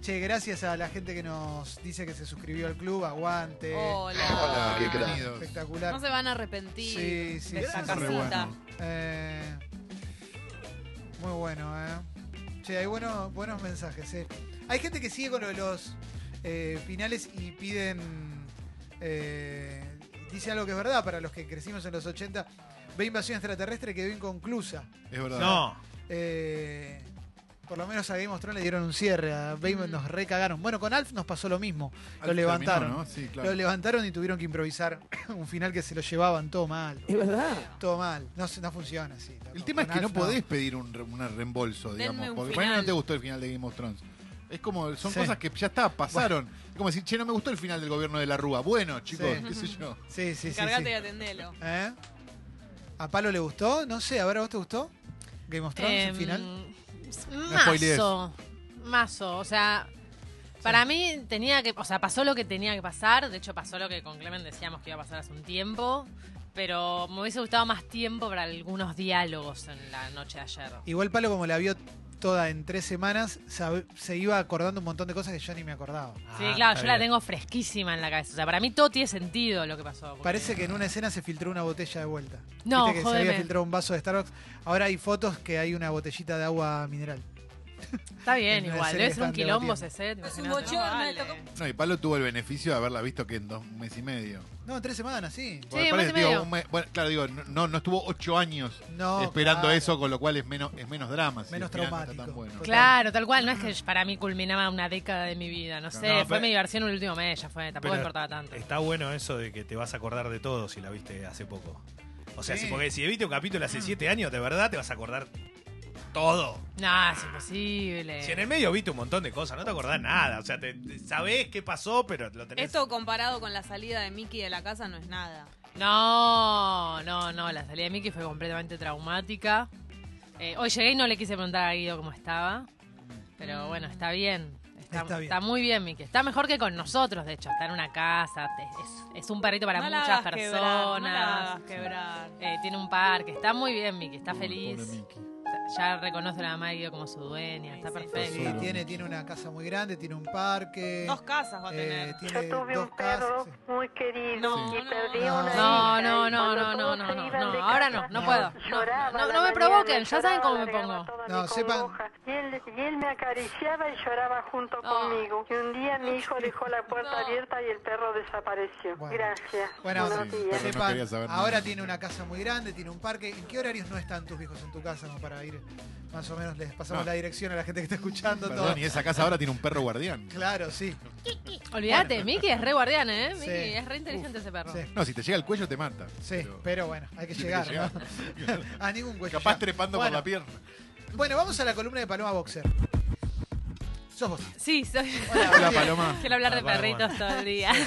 Che, gracias a la gente que nos dice que se suscribió al club. Aguante. Hola. Hola, qué bienvenidos. Espectacular. No se van a arrepentir Sí, sí, de sí, re casita. bueno. Eh, muy bueno, ¿eh? Che, hay buenos, buenos mensajes, ¿eh? Hay gente que sigue con lo de los eh, finales y piden. eh, dice algo que es verdad para los que crecimos en los 80. Ve invasión extraterrestre quedó inconclusa. Es verdad. No. Eh, por lo menos a Game of Thrones le dieron un cierre. A Mm. nos recagaron. Bueno, con Alf nos pasó lo mismo. Alf lo levantaron. terminó, ¿no? Sí, claro. Lo levantaron y tuvieron que improvisar un final que se lo llevaban todo mal. Es verdad. Todo mal. No, se- no funciona así. El tema es que no podés pedir un, re- un reembolso, Denme digamos. un Porque no te gustó el final de Game of Thrones. Es como, son Sí. cosas que ya está, pasaron. Es como decir, che, no me gustó el final del gobierno de la Rúa. Bueno, chicos, Sí. qué sé yo. Sí, sí, sí. Encargate sí. y atendelo. ¿Eh? ¿A Palo le gustó? No sé, a ver, ¿a vos te gustó? Game of Thrones, el Em, final. Mazo. Mazo. O sea, para mí tenía que. O sea, pasó lo que tenía que pasar. De hecho, pasó lo que con Clemen decíamos que iba a pasar hace un tiempo. Pero me hubiese gustado más tiempo para algunos diálogos en la noche de ayer. Igual Palo, como la vio toda en tres semanas, se iba acordando un montón de cosas que yo ni me acordaba. Sí, Ah, claro, está yo la tengo fresquísima en la cabeza. O sea, para mí todo tiene sentido lo que pasó. porque- Parece que en una escena se filtró una botella de vuelta. No, Viste que se había filtrado un vaso de Starbucks. Ahora hay fotos que hay una botellita de agua mineral. Está bien, igual. Debe ser un quilombo ese set. Es un bochorno, tocó- No, y Palo tuvo el beneficio de haberla visto que en dos un mes y medio. No, en tres semanas, sí. Porque un parece, mes y digo, medio. un mes- bueno, claro, digo, no- no, no estuvo ocho años No, esperando claro. eso, con lo cual es menos, es menos drama. si Menos no traumático. tan bueno. Claro, tal cual. No es que para mí culminaba una década de mi vida. No sé, No, fue pero- mi diversión el último mes, ya fue. Tampoco me importaba tanto. Está bueno eso de que te vas a acordar de todo si la viste hace poco. O sea, Sí. si, porque si viste un capítulo hace siete años, de verdad te vas a acordar todo. No, es imposible. Si en el medio viste un montón de cosas, no te acordás nada. O sea, te, te- sabés qué pasó, pero lo tenés. Esto comparado con la salida de Mickey de la casa no es nada. No, no, no. La salida de Mickey fue completamente traumática. Eh, hoy llegué y no le quise preguntar a Guido cómo estaba. Pero bueno, está bien. Está, Está bien. está muy bien, Mickey. Está mejor que con nosotros, de hecho. Está en una casa. te- Es, es un perrito para no la muchas hagas personas. quebrar, no la hagas quebrar. Eh, tiene un parque. Está muy bien, Mickey. Está Pobre feliz. Mickey. Ya reconoce a la mamá de Guido como su dueña. Está perfecto. Sí, tiene, tiene una casa muy grande, tiene un parque. Dos casas va a eh, tener. tiene Yo tuve dos un perro casas. muy querido No, y no, perdí no. una No, hija, no, no, no, no, no, no, no, ahora no, no puedo. No, lloraba no, me provoquen, ya saben cómo me pongo. No, sepan-. Y él, y él me acariciaba y lloraba junto No. conmigo. Y un día mi hijo dejó la puerta No. abierta y el perro desapareció. Bueno. Gracias. Bueno, Buenos sí, días. sepan, ahora tiene una casa muy grande, tiene un parque. ¿En qué horarios no están tus hijos en tu casa para ir? Más o menos les pasamos No. la dirección a la gente que está escuchando todo. Perdón, y esa casa ahora tiene un perro guardián. Claro, sí. Olvídate, Mickey es re guardián, ¿eh? Mickey Sí. es re inteligente ese perro. Sí, No, si te llega al cuello te mata. sí, Pero pero bueno, hay que llegar, que llegar. ¿no? A ningún cuello. capaz ya. trepando Bueno, por la pierna. Bueno, vamos a la columna de Paloma Boxer. Sos vos. Sí, soy... Hola. Paloma. Quiero hablar de bueno, perritos todo el día.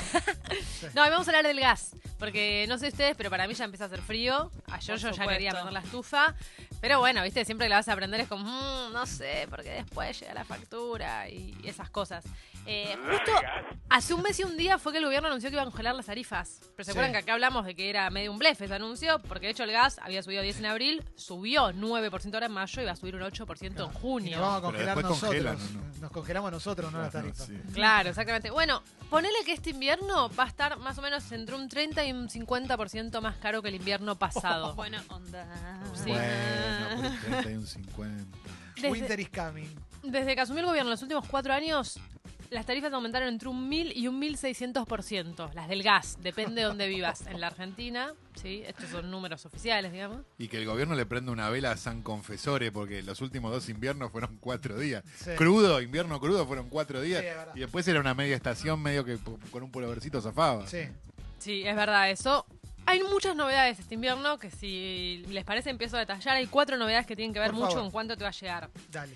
No, vamos a hablar del gas. Porque no sé ustedes, pero para mí ya empieza a hacer frío. Ayer Por yo ya quería prender la estufa. Pero bueno, viste, siempre que la vas a prender es como, "Mm, no sé, porque después llega la factura y esas cosas. Eh, justo hace un mes y un día fue que el gobierno anunció que iba a congelar las tarifas. Pero se Sí. acuerdan que acá hablamos de que era medio un blef ese anuncio, porque de hecho el gas había subido 10 en abril, subió 9% ahora en mayo y va a subir un 8% en Y junio. nos vamos a congelar nosotros. congelan, ¿o no? Nos congelamos nosotros, no las Claro, tarifas. sí. Claro, exactamente. Bueno, ponele que este invierno va a estar más o menos entre un 30 y un 50% más caro que el invierno pasado. Buena onda. Sí. Bueno, pero 31, 50. Desde, Winter is coming. desde que asumió el gobierno en los últimos cuatro años, las tarifas aumentaron entre un 1000 y un 1600%. Las del gas, depende de dónde vivas. En la Argentina, sí, estos son números oficiales, digamos. Y que el gobierno le prenda una vela a San Confesore, porque los últimos dos inviernos fueron cuatro días. Sí. Crudo, invierno crudo fueron cuatro días. Sí, es verdad. y después era una media estación medio que con un pulovercito zafaba. Sí. Sí, es verdad eso. Hay muchas novedades este invierno que si les parece empiezo a detallar. Hay cuatro novedades que tienen que ver Por mucho favor. en cuánto te va a llegar. Dale.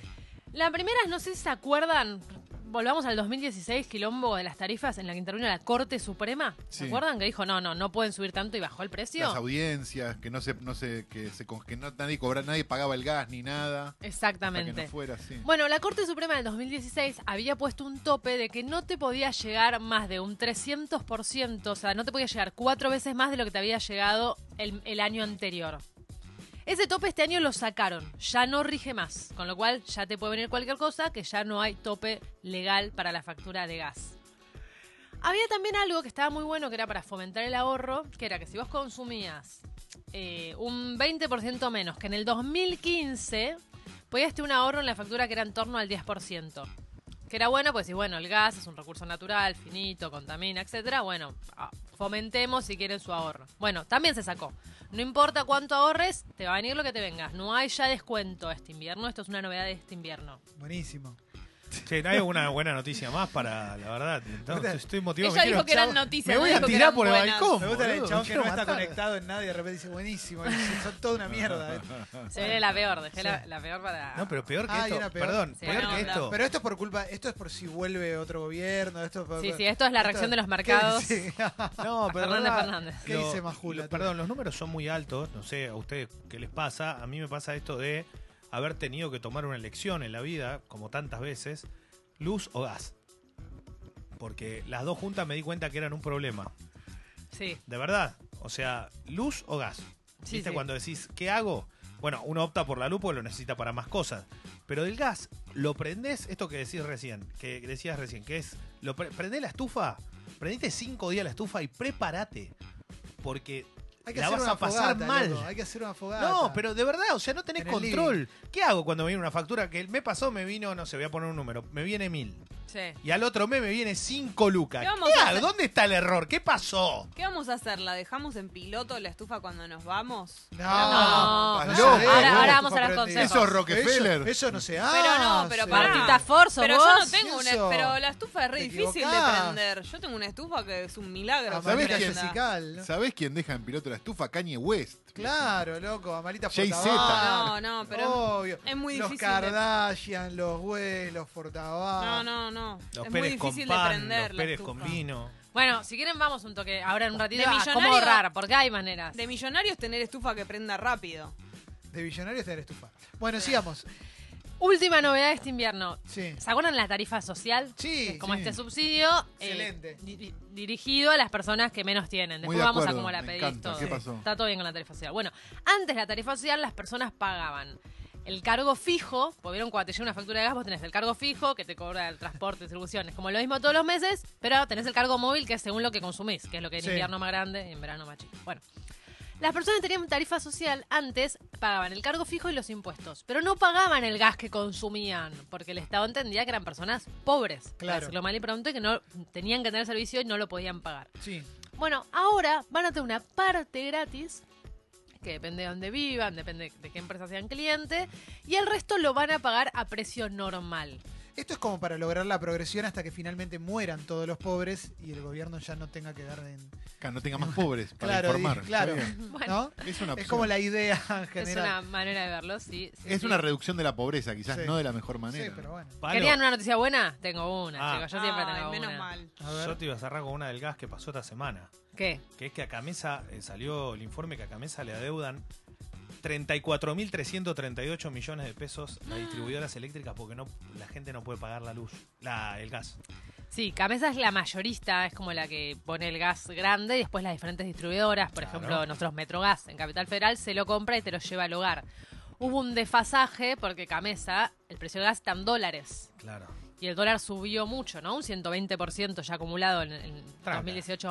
La primera, no sé si se acuerdan, volvamos al 2016, quilombo de las tarifas en la que intervino la Corte Suprema. ¿Se Sí. acuerdan? Que dijo, no, no, no pueden subir tanto y bajó el precio. Las audiencias, que no se, no se, que se que no, nadie cobra, nadie pagaba el gas ni nada. Para que Exactamente. no fuera así. Bueno, la Corte Suprema del 2016 había puesto un tope de que no te podía llegar más de un 300%, o sea, no te podía llegar cuatro veces más de lo que te había llegado el, el año anterior. Ese tope este año lo sacaron, ya no rige más, con lo cual ya te puede venir cualquier cosa, que ya no hay tope legal para la factura de gas. Había también algo que estaba muy bueno, que era para fomentar el ahorro, que era que si vos consumías eh, un 20% menos que en el 2015, podías tener un ahorro en la factura que era en torno al 10%. Que era bueno, pues si bueno, el gas es un recurso natural, finito, contamina, etcétera. Bueno, ah, fomentemos si quieren su ahorro. Bueno, también se sacó. No importa cuánto ahorres, te va a venir lo que te vengas. No hay ya descuento este invierno. Esto es una novedad de este invierno. Buenísimo. Che, no hay una buena noticia más para, la verdad. Entonces, estoy motivado. Ella me dijo que eran noticias. Me no voy a tirar por el buenas. balcón. Me gusta el boludo, chabón me que no está conectado en nada y de repente dice buenísimo. Son toda una mierda. ¿eh? Se viene la peor, dejé la, la peor para... No, pero peor que Ah, esto. una peor. Perdón, Sí, peor no, que no. esto. Pero esto es por culpa, esto es por si vuelve otro gobierno. Esto es por- Sí, sí, esto es la reacción de los mercados. No, pero Fernández Fernández. ¿Qué dice Majula, lo-? Perdón, los números son muy altos. No sé a ustedes qué les pasa. A mí me pasa esto de haber tenido que tomar una elección en la vida, como tantas veces, luz o gas. Porque las dos juntas me di cuenta que eran un problema. Sí, De verdad. O sea, luz o gas. Sí, ¿Viste? sí. Cuando decís, ¿qué hago? Bueno, uno opta por la luz porque lo necesita para más cosas. Pero del gas, lo prendés, esto que decís recién, que decías recién, que es, lo pre- prendés la estufa, prendiste cinco días la estufa y prepárate. Porque Hay que la hacer vas una a pasar fogata, mal. loco, Hay que hacer una fogata. No, pero de verdad, o sea, no tenés En control. ¿Qué hago cuando me viene una factura que mes pasado me vino, no sé, voy a poner un número, me viene mil. Sí. Y al otro mes me viene cinco lucas. ¿Qué vamos ¿Qué a hacer? ¿Dónde está el error? ¿Qué pasó? ¿Qué vamos a hacer? ¿La dejamos en piloto la estufa cuando nos vamos? No, No, no no. se Ahora- vamos a los consejos. Eso es Rockefeller. Eso, eso no se hace. Pero no, pero pará. Martita Forzo, pero vos. yo no tengo una. Eso. Pero la estufa es re difícil de prender. Yo tengo una estufa que es un milagro. ¿Sabés quién? prenda. Jessical, ¿no? ¿Sabés quién deja en piloto la estufa? Kanye West. Claro, loco, Amarita Jay Fortabat. No, no, pero Obvio. es muy Los difícil de- Kardashian, los Güey, los. No, no, no. Los es muy Pérez con difícil de pan, prender los Pérez con vino. Bueno, si quieren vamos un toque ahora en un ratito De cómo ahorrar, porque hay maneras. De millonarios tener estufa que prenda rápido. De billonarios tener estufa. Bueno, sigamos. Última novedad de este invierno. Sí. ¿Se acuerdan la tarifa social? Sí, es como sí. este subsidio eh, Excelente. di- dirigido a las personas que menos tienen. Muy Después de vamos a cómo la pedís todo. ¿Qué pasó? Está todo bien con la tarifa social. Bueno, antes la tarifa social las personas pagaban el cargo fijo, porque vieron cuando te llega una factura de gas, vos tenés el cargo fijo que te cobra el transporte, distribución, es como lo mismo todos los meses, pero tenés el cargo móvil que es según lo que consumís, que es lo que en Sí. invierno más grande y en verano más chico. Bueno, las personas que tenían tarifa social antes pagaban el cargo fijo y los impuestos, pero no pagaban el gas que consumían, porque el Estado entendía que eran personas pobres, para Claro. decirlo mal y pronto, y que no tenían que tener servicio y no lo podían pagar. Sí. Bueno, ahora van a tener una parte gratis, que depende de dónde vivan, depende de qué empresa sean cliente, y el resto lo van a pagar a precio normal. Esto es como para lograr la progresión hasta que finalmente mueran todos los pobres y el gobierno ya no tenga que dar en... Que no tenga más pobres para Claro, informar. claro. Es una Es como la idea en es general. una manera de verlo, sí. sí, Es sí. una reducción de la pobreza, quizás Sí. no de la mejor manera. Sí, pero bueno. Palo, ¿Querían una noticia buena? Tengo una, Ah. chicos. Yo siempre Ay, tengo menos una. mal. A ver. Yo te iba a cerrar con una del gas que pasó esta semana. ¿Qué? Que es que a Camesa eh, salió el informe que a Camesa le adeudan 34.338 millones de pesos a distribuidoras eléctricas porque no la gente no puede pagar la luz, la, el gas. Sí, Camesa es la mayorista, es como la que pone el gas grande y después las diferentes distribuidoras, por Claro. ejemplo, nosotros Metrogas en Capital Federal se lo compra y te lo lleva al hogar. Hubo un desfasaje porque Camesa, el precio del gas está en dólares. Claro. Y el dólar subió mucho, ¿no? Un 120% ya acumulado en, en Tranca.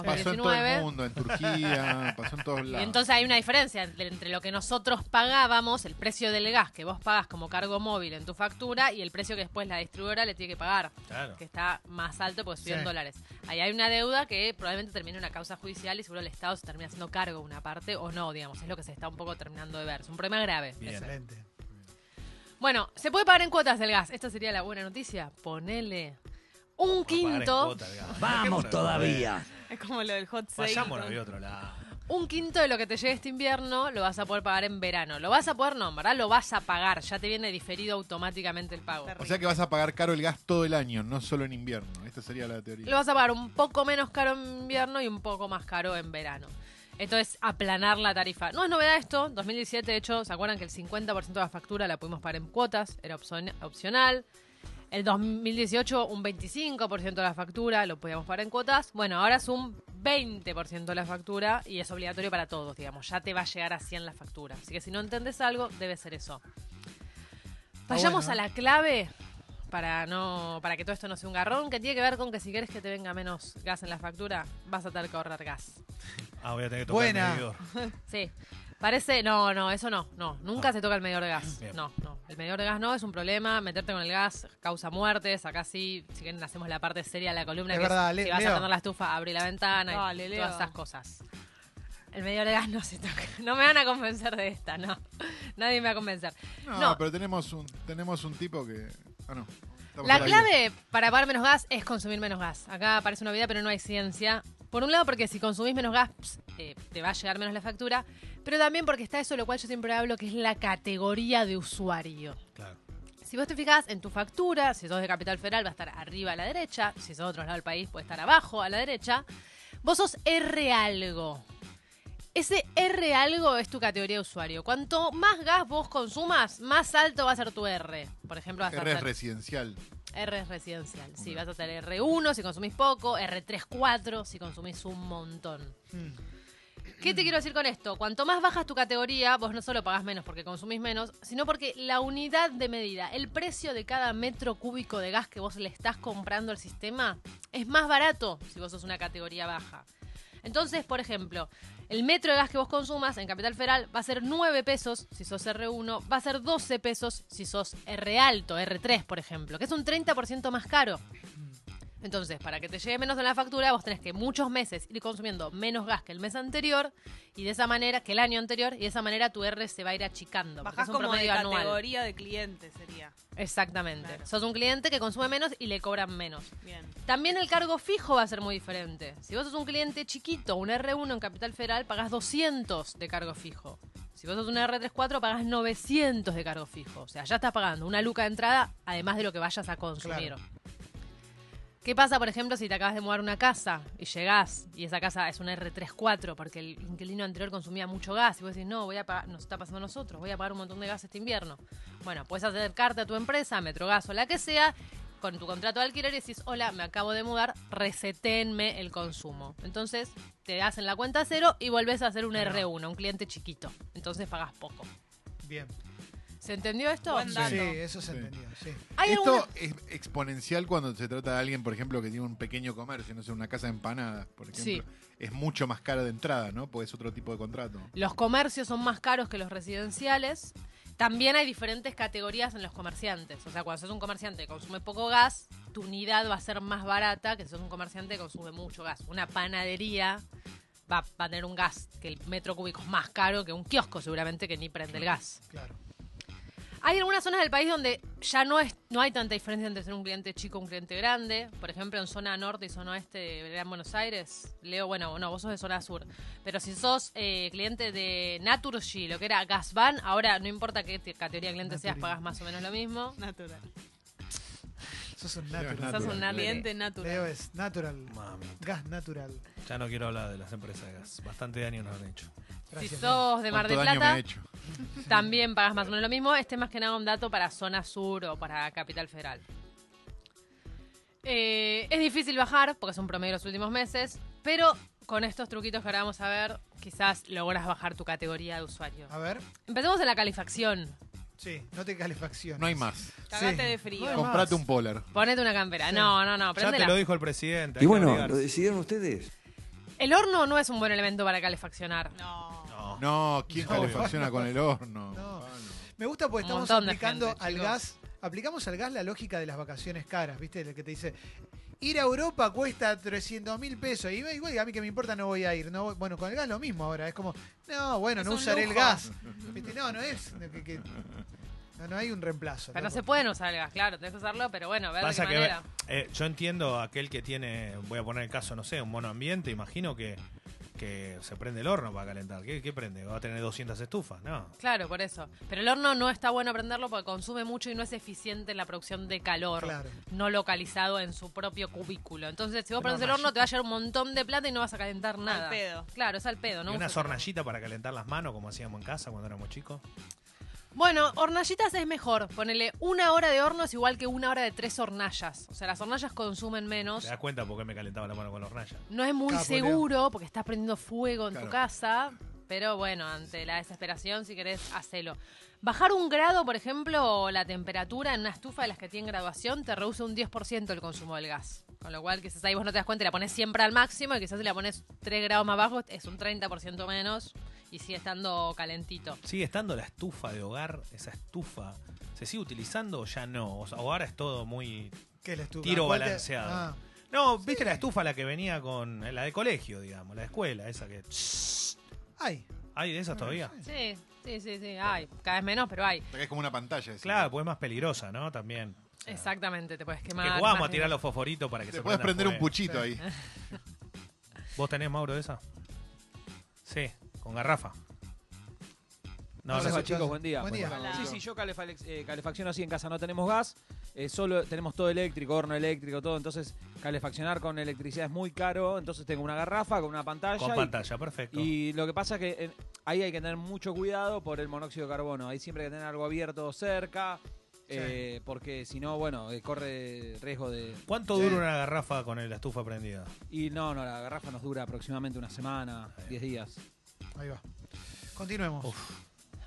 Pasó en todo el 2018-2019. mundo, en Turquía, pasó en todos Y lados. entonces hay una diferencia entre, entre lo que nosotros pagábamos, el precio del gas que vos pagas como cargo móvil en tu factura y el precio que después la distribuidora le tiene que pagar, Claro. que está más alto porque subió en Sí. dólares. Ahí hay una deuda que probablemente termine en una causa judicial y seguro el Estado se termina haciendo cargo de una parte o no, digamos. Es lo que se está un poco terminando de ver. Es un problema grave. Excelente. Bueno, se puede pagar en cuotas del gas. Esta sería la buena noticia. Ponele un quinto. cuota el. Vamos todavía. Es como lo del hot sale. Vayámonos de otro lado. Un quinto de lo que te llegue este invierno lo vas a poder pagar en verano. Lo vas a poder, no, en verdad lo vas a pagar. Ya te viene diferido automáticamente el pago. O sea que vas a pagar caro el gas todo el año, no solo en invierno. Esta sería la teoría. Lo vas a pagar un poco menos caro en invierno y un poco más caro en verano. Esto es aplanar la tarifa. No es novedad esto. 2017, de hecho, ¿se acuerdan que el 50% de la factura la pudimos pagar en cuotas? Era opcion- opcional. El 2018, un 25% de la factura lo podíamos pagar en cuotas. Bueno, ahora es un 20% de la factura y es obligatorio para todos, digamos. Ya te va a llegar a 100 la factura. Así que si no entendés algo, debe ser eso. Vayamos bueno, a la clave para no para que todo esto no sea un garrón, que tiene que ver con que si quieres que te venga menos gas en la factura, vas a tener que ahorrar gas. Ah, voy a tener que tocar Buena. el medidor. Sí. Parece, no, no, eso no, no, nunca Ah. se toca el medidor de gas. Bien. No, no, el medidor de gas no es un problema, meterte con el gas causa muertes, acá sí, si quieren hacemos la parte seria de la columna, Es que verdad, es, Le- si vas Leo. a prender la estufa, abrí la ventana Dale, y Leo. todas esas cosas. El medidor de gas no se toca, no me van a convencer de esta, no, nadie me va a convencer. No, No. pero tenemos un, tenemos un tipo que. Ah, no. Estamos La clave para pagar menos gas es consumir menos gas. Acá parece una vida, pero no hay ciencia. Por un lado, porque si consumís menos gas, eh, te va a llegar menos la factura. Pero también porque está eso, lo cual yo siempre hablo, que es la categoría de usuario. Claro. Si vos te fijas en tu factura, si sos de Capital Federal va a estar arriba a la derecha, si sos de otro lado del país puede estar abajo a la derecha. Vos sos R algo. Ese R algo es tu categoría de usuario. Cuanto más gas vos consumas, más alto va a ser tu R. Por ejemplo, vas a R es residencial. R es residencial. Sí, vas a tener R1 si consumís poco, R3, 4 si consumís un montón. Mm. ¿Qué te quiero decir con esto? Cuanto más bajas tu categoría, vos no solo pagás menos porque consumís menos, sino porque la unidad de medida, el precio de cada metro cúbico de gas que vos le estás comprando al sistema, es más barato si vos sos una categoría baja. Entonces, por ejemplo, el metro de gas que vos consumas en Capital Federal va a ser 9 pesos si sos R1, va a ser 12 pesos si sos R alto, R3, por ejemplo, que es un 30% más caro. Entonces, para que te llegue menos en la factura, vos tenés que muchos meses ir consumiendo menos gas que el mes anterior y de esa manera, que el año anterior, y de esa manera tu R se va a ir achicando. Bajás es un como de promedio anual. categoría de cliente sería. Exactamente. Claro. Sos un cliente que consume menos y le cobran menos. Bien. También el cargo fijo va a ser muy diferente. Si vos sos un cliente chiquito, un R1 en Capital Federal, pagás 200 de cargo fijo. Si vos sos un R34, pagás 900 de cargo fijo. O sea, ya estás pagando una luca de entrada, además de lo que vayas a consumir. Claro. ¿Qué pasa, por ejemplo, si te acabas de mudar una casa y llegás y esa casa es una R34 porque el inquilino anterior consumía mucho gas y vos decís, no, voy a pagar, nos está pasando a nosotros, voy a pagar un montón de gas este invierno? Bueno, puedes acercarte a tu empresa, Metrogas o la que sea, con tu contrato de alquiler y decís, hola, me acabo de mudar, resetenme el consumo. Entonces te hacen la cuenta cero y volvés a hacer un R1, un cliente chiquito. Entonces pagas poco. Bien. ¿Se entendió esto? Buen dato. Sí, eso se entendió, sí. ¿Hay Esto alguna- es exponencial cuando se trata de alguien, por ejemplo, que tiene un pequeño comercio, no sé, una casa de empanadas, por ejemplo. Es mucho más cara de entrada, ¿no? Porque es otro tipo de contrato. Los comercios son más caros que los residenciales. También hay diferentes categorías en los comerciantes. O sea, cuando sos un comerciante que consume poco gas, tu unidad va a ser más barata que si sos un comerciante que consume mucho gas. Una panadería va, va a tener un gas que el metro cúbico es más caro que un kiosco seguramente que ni prende el gas. Claro. Hay algunas zonas del país donde ya no es no hay tanta diferencia entre ser un cliente chico o un cliente grande. Por ejemplo, en zona norte y zona oeste de Gran Buenos Aires. Leo, bueno, no, vos sos de zona sur. Pero si sos eh, cliente de Naturgy, lo que era Gasban, ahora no importa qué te- categoría de cliente seas, pagas más o menos lo mismo. Natural. Sos un Leo es natural. Sos un natural. Cliente natural. Leo es natural. Mami, Gas natural. ya no quiero hablar de las empresas de gas. Bastante daño nos han hecho. Gracias. si sos de Mar ¿Cuánto del Plata, también pagas más o menos lo mismo. Este es más que nada un dato para zona sur o para Capital Federal. Eh, es difícil bajar porque es un promedio de los últimos meses, pero con estos truquitos que ahora vamos a ver, quizás logras bajar tu categoría de usuario. A ver. Empecemos en la calefacción. Sí, no te calefacción. No hay más. Cagate Sí. de frío. No Comprate más. un polar. Ponete una campera. Sí. No, no, no, Ya te lo dijo el presidente. Y bueno, lo decidieron ustedes. El horno no es un buen elemento para calefaccionar. No. No. No, ¿quién No, calefacciona con el horno? No. Me gusta porque Un estamos montón de aplicando gente, al chicos. gas. Aplicamos al gas la lógica de las vacaciones caras, ¿viste? El que te dice. Ir a Europa cuesta 300 mil pesos. Y igual a mí que me importa no voy a ir. No voy- Bueno, con el gas lo mismo ahora. Es como, no, bueno, Es no un usaré el lujo. gas. ¿Viste? No, no es. que- que- no, no hay un reemplazo. Pero no se pueden usar el gas, claro, tenés que usarlo, pero bueno, ver de qué que manera. eh, yo entiendo aquel que tiene, voy a poner el caso, no sé, un monoambiente, imagino que, que se prende el horno para calentar. ¿Qué, qué prende? ¿Va a tener 200 estufas? No. Claro, por eso. Pero el horno no está bueno prenderlo porque consume mucho y no es eficiente en la producción de calor. Claro. No localizado en su propio cubículo. Entonces, si vos prendes el horno, te va a llevar un montón de plata y no vas a calentar nada. pedo. Claro, es al pedo, ¿no? ¿Y una hornallita para calentar las manos como hacíamos en casa cuando éramos chicos? Bueno, hornallitas es mejor. Ponele una hora de horno es igual que una hora de tres hornallas. O sea, las hornallas consumen menos. ¿Te das cuenta por qué me calentaba la mano con la hornalla? No es muy Capoleo. seguro porque estás prendiendo fuego en tu casa. Pero bueno, ante la desesperación, si querés, hacelo. Bajar un grado, por ejemplo, o la temperatura en una estufa de las que tienen graduación, te reduce un 10% el consumo del gas. Con lo cual, quizás ahí vos no te das cuenta y la pones siempre al máximo y quizás si la pones 3 grados más bajo, es un 30% menos y sigue estando calentito. ¿Sigue estando la estufa de hogar? Esa estufa. ¿Se sigue utilizando o ya no? O sea, ahora es todo muy. ¿Qué es la estufa? Tiro ¿Cuál te- balanceado. Ah, No, ¿viste la estufa la que venía con. la de colegio, digamos, la de escuela, esa que. ay. ¿Hay de esas todavía? Sí, sí, sí, sí. Hay. Cada vez menos, pero hay. Es como una pantalla. decís. Claro, pues es más peligrosa, ¿no? También. O sea, Exactamente, te puedes Que quemar. jugamos a tirar los fosforitos para que Te se puedes prender un puchito ahí. ¿Vos tenés, Mauro, de esa? Sí, con garrafa. No, no chicos, buen día. Buen día. Hola. Sí, sí, yo eh, calefacción así en casa no tenemos gas, eh, solo tenemos todo eléctrico, horno eléctrico, todo, entonces calefaccionar con electricidad es muy caro, entonces tengo una garrafa con una pantalla. Con y- pantalla, perfecto. Y lo que pasa es que eh, ahí hay que tener mucho cuidado por el monóxido de carbono. Ahí siempre hay que tener algo abierto cerca, eh, porque si no, bueno, eh, corre riesgo de... ¿Cuánto dura una garrafa con la estufa prendida? Y no, no, la garrafa nos dura aproximadamente una semana, 10 días. Ahí va. Continuemos.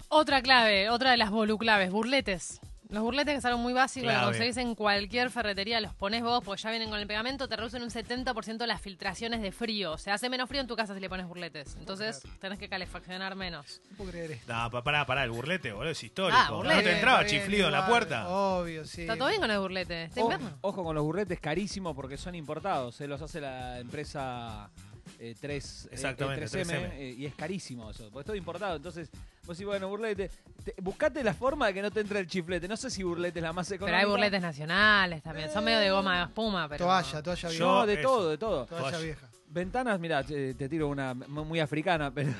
Otra clave, otra de las voluclaves, burletes. Los burletes que son algo muy básico, Clave. lo conseguís en cualquier ferretería, los pones vos, porque ya vienen con el pegamento, te reducen un 70% las filtraciones de frío. O sea, hace menos frío en tu casa si le pones burletes. Entonces, tenés que calefaccionar menos. No puedo creer esto. No, pa- pará, pará, el burlete, boludo, es histórico. Ah, burlete. ¿No te entraba bien, chiflido en la igual, puerta? Obvio, sí. ¿Está todo bien con el burlete? ¿Está Ojo, invierno? ojo con los burletes carísimos porque son importados. Se los hace la empresa eh, 3, Exactamente, 3M, 3M. eh, y es carísimo eso, porque es todo importado. Entonces, vos decís, bueno, burlete, te- buscate la forma de que no te entre el chiflete. No sé si burlete es la más Pero económica. hay burletes nacionales también. Son medio de goma de espuma, pero. Toalla, toalla vieja. No, de Eso. todo, de todo. Toalla Toalla. vieja. Ventanas, mira, te, te tiro una muy africana, pero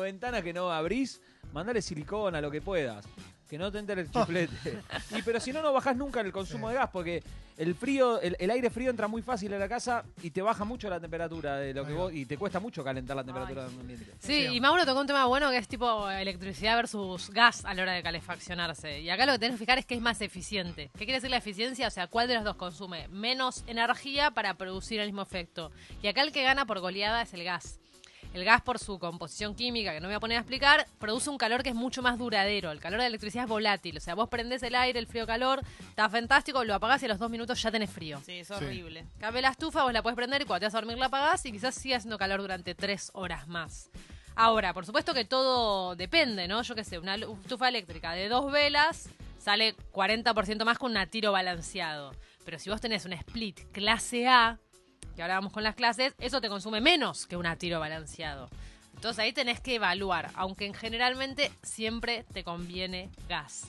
ventanas que no abrís, mandale silicona, lo que puedas. Que no te entre el chiflete. y pero si no, no bajás nunca el consumo de gas, porque el frío, el, el aire frío entra muy fácil a la casa y te baja mucho la temperatura de lo que vos, y te cuesta mucho calentar la temperatura del ambiente. Sí, Sí. y Mauro tocó un tema bueno que es tipo electricidad versus gas a la hora de calefaccionarse. Y acá lo que tenés que fijar es que es más eficiente. ¿Qué quiere decir la eficiencia? O sea, ¿cuál de los dos consume menos energía para producir el mismo efecto? Y acá el que gana por goleada es el gas. El gas, por su composición química, que no me voy a poner a explicar, produce un calor que es mucho más duradero. El calor de la electricidad es volátil. O sea, vos prendés el aire, el frío-calor, está fantástico, lo apagás y a los dos minutos ya tenés frío. Sí, es Sí. horrible. Cabe la estufa, vos la puedes prender y cuando te vas a dormir la apagás y quizás siga haciendo calor durante tres horas más. Ahora, por supuesto que todo depende, ¿no? Yo qué sé, una estufa eléctrica de dos velas sale 40% más con un tiro balanceado. Pero si vos tenés un split clase A, que ahora vamos con las clases, eso te consume menos que un tiro balanceado. Entonces ahí tenés que evaluar, aunque en generalmente siempre te conviene gas.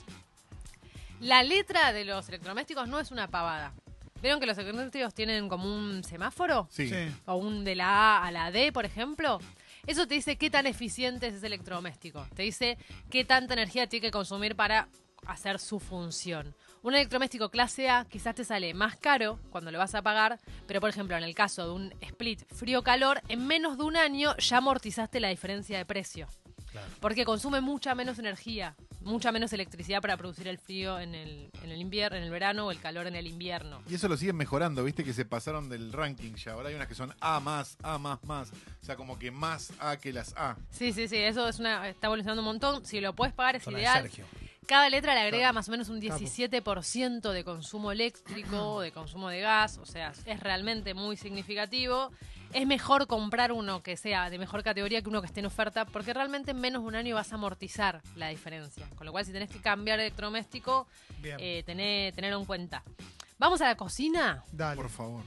La letra de los electrodomésticos no es una pavada. ¿Vieron que los electrodomésticos tienen como un semáforo? Sí. Sí. O un de la A a la D, por ejemplo. Eso te dice qué tan eficiente es ese electrodoméstico. Te dice qué tanta energía tiene que consumir para hacer su función. Un electrodoméstico clase A quizás te sale más caro cuando lo vas a pagar, pero por ejemplo en el caso de un split frío-calor, en menos de un año ya amortizaste la diferencia de precio. Claro. Porque consume mucha menos energía, mucha menos electricidad para producir el frío en el, en el invierno, en el verano o el calor en el invierno. Y eso lo siguen mejorando, viste que se pasaron del ranking ya. Ahora hay unas que son A más, A más, más. O sea, como que más A que las A. Sí, sí, sí, eso es una, está evolucionando un montón. Si lo puedes pagar es de ideal. Sergio. Cada letra le agrega más o menos un Capo. 17% de consumo eléctrico, de consumo de gas, o sea, es realmente muy significativo. Es mejor comprar uno que sea de mejor categoría que uno que esté en oferta, porque realmente en menos de un año vas a amortizar la diferencia. Con lo cual, si tenés que cambiar electrodoméstico, eh, tené- tenerlo en cuenta. Vamos a la cocina. Dale. Por favor.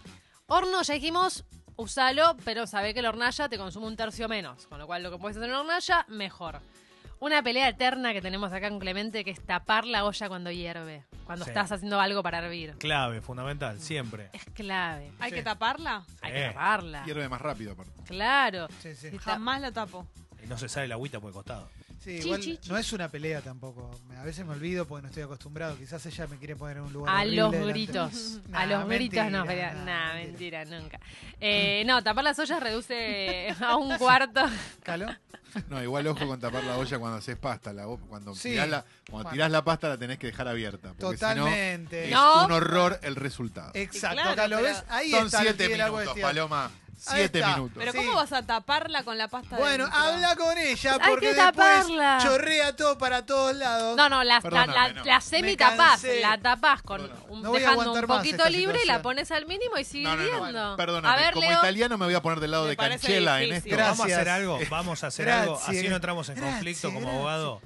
Horno, ya dijimos, usalo, pero sabe que la hornalla te consume un tercio menos. Con lo cual, lo que puedes hacer en la hornalla, mejor. Una pelea eterna que tenemos acá con Clemente, que es tapar la olla cuando hierve. Cuando Sí. estás haciendo algo para hervir. Clave, fundamental, siempre. Es clave. ¿Hay Sí. que taparla? Hay que taparla. Hierve más rápido, aparte. Claro. Sí, sí. Si está- Jamás la tapo. Y no se sale la agüita por el costado. Sí, Chi, igual chi, chi. no es una pelea tampoco. A veces me olvido porque no estoy acostumbrado. Quizás ella me quiere poner en un lugar A los gritos. Nah, a los gritos no, mentira, pero. nah, Nah, mentira. mentira, nunca. Eh, no, tapar las ollas reduce a un cuarto. ¿Calo? No, igual ojo con tapar la olla cuando haces pasta. La, cuando Sí. tirás, la, cuando Bueno. tirás la pasta la tenés que dejar abierta. Porque si no, Totalmente. es No. un horror el resultado. Exacto, Claro, acá lo pero- ves. Ahí Son está siete minutos. Paloma. Siete está. minutos. Pero Sí. ¿cómo vas a taparla con la pasta de Bueno, dentro? habla con ella Hay porque que después taparla. chorrea todo para todos lados. No, no, la, la, Perdóname, la, no. la semi Me tapás. cansé. La tapás con Perdóname. un, No voy a dejando un aguantar más poquito esta libre y situación. la pones al mínimo y sigue No, no. Perdóname, a ver, como Leo. italiano me voy a poner del lado Me de parece Canchela en difícil. esto. Gracias. Vamos a hacer algo, vamos a hacer algo, así Gracias, no entramos en conflicto gracias, como gracias. abogado.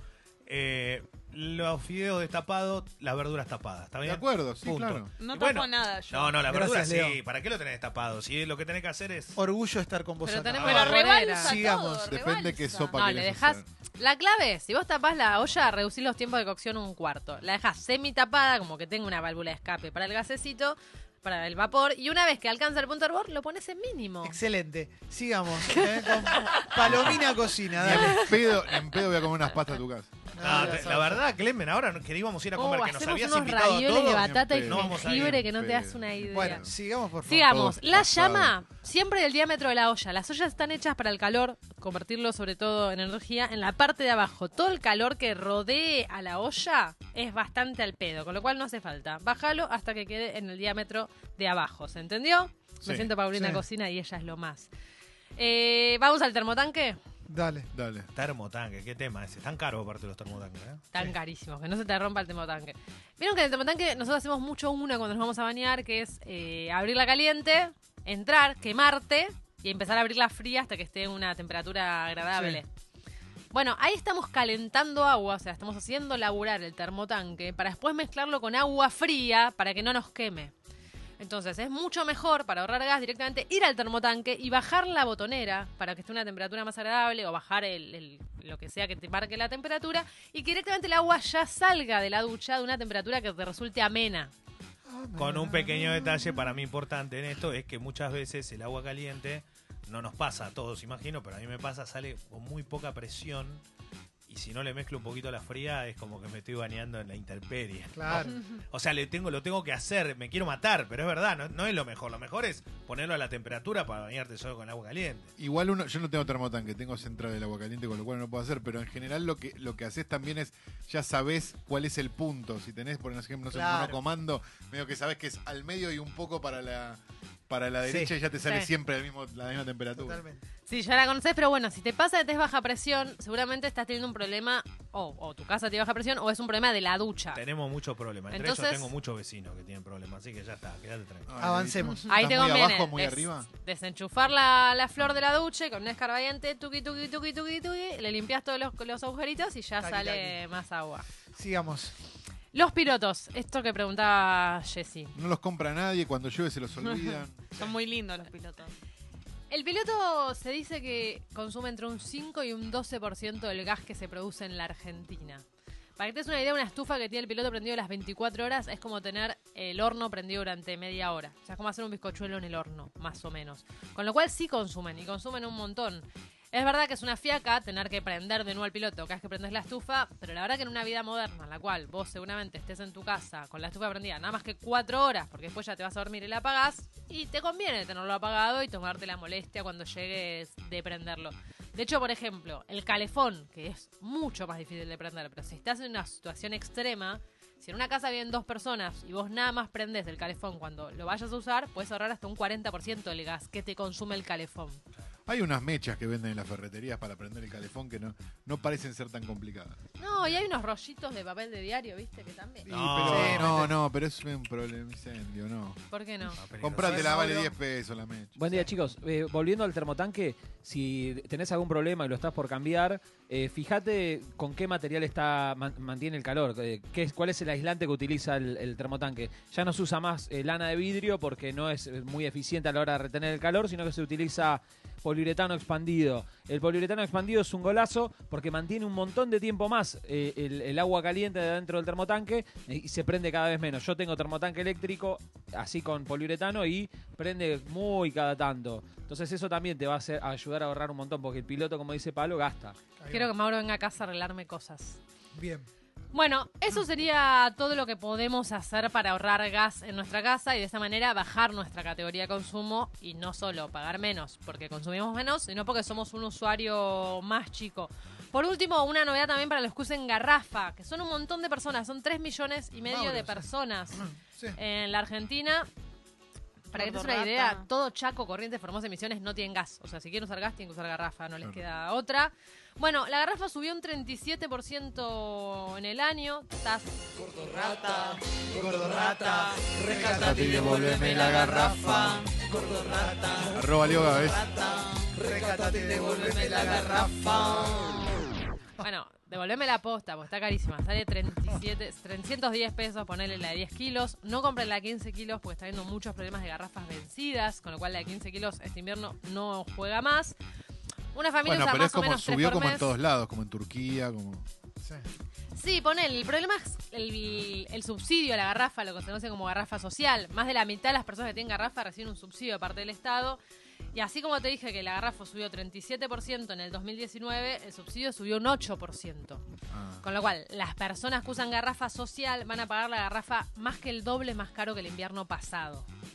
Eh, los fideos destapados, las verduras tapadas, ¿está De bien? acuerdo, sí, Punto. claro. No Y tapo nada yo. No, no, la Gracias, verdura sí, Leo. ¿para qué lo tenés tapado? Si lo que tenés que hacer es... Orgullo estar con vos Pero acá. tenemos Pero la rebalsa. Sigamos. todo, Depende qué rebalsa. sopa No, le querés hacer. La clave es, si vos tapás la olla, reducís los tiempos de cocción un cuarto. La dejas semi tapada, como que tenga una válvula de escape para el gasecito, para el vapor, y una vez que alcanza el punto de hervor, lo pones en mínimo. Excelente. Sigamos. ¿eh? Con Palomina Cocina, Ni en dale. pedo, ni en pedo voy a comer unas pastas a tu casa. No, te- la verdad, Clemen, ahora que íbamos a ir a comer, Oh, que nos hacemos habías unos invitado a ravioles de todos. batata y No vamos a ir, jengibre que no te das una idea. Bueno, sigamos por favor. Sigamos. La llama, siempre del diámetro de la olla. Las ollas están hechas para el calor, convertirlo sobre todo en energía en la parte de abajo. Todo el calor que rodee a la olla es bastante al pedo, con lo cual no hace falta. Bájalo hasta que quede en el diámetro de abajo. ¿Se entendió? Me Sí. siento Paulina Sí. Cocina y ella es lo más. Eh, Vamos al termotanque. Dale. Dale. Termotanque, qué tema ese. Tan caro aparte los termotanques, ¿eh? Tan carísimos, que no se te rompa el termotanque. Vieron que en el termotanque nosotros hacemos mucho una cuando nos vamos a bañar, que es eh, abrirla caliente, entrar, quemarte y empezar a abrirla fría hasta que esté en una temperatura agradable. Bueno, ahí estamos calentando agua, o sea, estamos haciendo laburar el termotanque para después mezclarlo con agua fría para que no nos queme. Entonces es mucho mejor para ahorrar gas directamente ir al termotanque y bajar la botonera para que esté una temperatura más agradable o bajar el- lo que sea que te marque la temperatura y que directamente el agua ya salga de la ducha de una temperatura que te resulte amena. Con un pequeño detalle para mí importante en esto es que muchas veces el agua caliente no nos pasa a todos, imagino, pero a mí me pasa, sale con muy poca presión y si no le mezclo un poquito la fría es como que me estoy bañando en la intemperie. Claro. O sea, le tengo, lo tengo que hacer, me quiero matar, pero es verdad, no, no es lo mejor. Lo mejor es ponerlo a la temperatura para bañarte solo con agua caliente. Igual uno, yo no tengo termotanque, tengo central del agua caliente, con lo cual no puedo hacer, pero en general lo que lo que haces también es, ya sabés cuál es el punto. Si tenés, por ejemplo, no sé, un Claro. monocomando, medio que sabés que es al medio y un poco para la para la Sí. derecha y ya te sale Sí. siempre el mismo, la misma temperatura. Totalmente. Sí, ya la conocés, pero bueno, si te pasa de test baja presión, seguramente estás teniendo un problema, o, o tu casa tiene baja presión, o es un problema de la ducha. Tenemos muchos problemas. Entre Entonces- ellos tengo muchos vecinos que tienen problemas, así que ya está, quédate tranquilo. Ay, Avancemos. Ahí ¿Estás te muy conviene abajo, muy des- arriba? desenchufar la, la flor de la ducha y con un escarbadiente, tuqui, tuqui, tuqui, tuqui, tuqui, le limpias todos los, los agujeritos y ya Taqui, sale más agua. Sigamos. Los pilotos, esto que preguntaba Jessy. No los compra nadie, cuando llueve se los olvidan. Son muy lindos los pilotos. El piloto se dice que consume entre un 5 y un 12% del gas que se produce en la Argentina. Para que te des una idea, una estufa que tiene el piloto prendido las 24 horas es como tener el horno prendido durante media hora. O sea, es como hacer un bizcochuelo en el horno, más o menos. Con lo cual sí consumen, y consumen un montón. Es verdad que es una fiaca tener que prender de nuevo el piloto cada vez que prendes la estufa, pero la verdad que en una vida moderna en la cual vos seguramente estés en tu casa con la estufa prendida nada más que cuatro horas, porque después ya te vas a dormir y la apagás, y te conviene tenerlo apagado y tomarte la molestia cuando llegues de prenderlo. De hecho, por ejemplo, el calefón, que es mucho más difícil de prender, pero si estás en una situación extrema, si en una casa viven dos personas y vos nada más prendés el calefón cuando lo vayas a usar, puedes ahorrar hasta un 40% del gas que te consume el calefón. Hay unas mechas que venden en las ferreterías para prender el calefón que no, no parecen ser tan complicadas. No, y hay unos rollitos de papel de diario, ¿viste? Que también. Sí, No. pero, Sí, no, no, pero es un problema incendio, no. ¿Por qué no? Comprátela, vale Mauro. 10 pesos la mecha. Buen día, chicos. Eh, volviendo al termotanque, si tenés algún problema y lo estás por cambiar, eh, fíjate con qué material está man- mantiene el calor. eh, qué es, ¿Cuál es el aislante que utiliza el, el termotanque? Ya no se usa más eh, lana de vidrio porque no es eh, muy eficiente a la hora de retener el calor, sino que se utiliza poliuretano expandido. El poliuretano expandido es un golazo porque mantiene un montón de tiempo más eh, el, el agua caliente de dentro del termotanque eh, y se prende cada vez menos. Yo tengo termotanque eléctrico así con poliuretano y prende muy cada tanto. Entonces eso también te va a, hacer, a ayudar a ahorrar un montón porque el piloto, como dice Pablo, gasta. Quiero que Mauro venga a casa a arreglarme cosas. Bien. Bueno, eso sería todo lo que podemos hacer para ahorrar gas en nuestra casa y de esta manera bajar nuestra categoría de consumo y no solo pagar menos porque consumimos menos, sino porque somos un usuario más chico. Por último, una novedad también para los que usen garrafa, que son un montón de personas, son 3 millones y medio Mauro, de personas Sí. en la Argentina. Para que te des una Gordo idea, rata. todo Chaco, Corrientes, Formosa Misiones no tienen gas. O sea, si quieren usar gas, tienen que usar garrafa, no les Claro. queda otra. Bueno, la garrafa subió un 37% en el año. Estás Gordo rata, Rescatate y devuélveme la garrafa. Arroba Leo Gávez. Recátate y devuélveme la garrafa. Bueno, devolveme la posta, porque está carísima. Sale 37, 310 pesos ponerle la de 10 kilos. No compren la de 15 kilos porque está habiendo muchos problemas de garrafas vencidas, con lo cual la de 15 kilos este invierno no juega más. Una familia Bueno, usa pero más es como o menos subió como en todos lados, como en Turquía, como. Sí. Sí, ponele, el problema es el, el subsidio a la garrafa, lo que se conoce como garrafa social. Más de la mitad de las personas que tienen garrafa reciben un subsidio de parte del Estado. Y así como te dije que la garrafa subió 37% en el 2019, el subsidio subió un 8%. Ah. Con lo cual, las personas que usan garrafa social van a pagar la garrafa más que el doble más caro que el invierno pasado.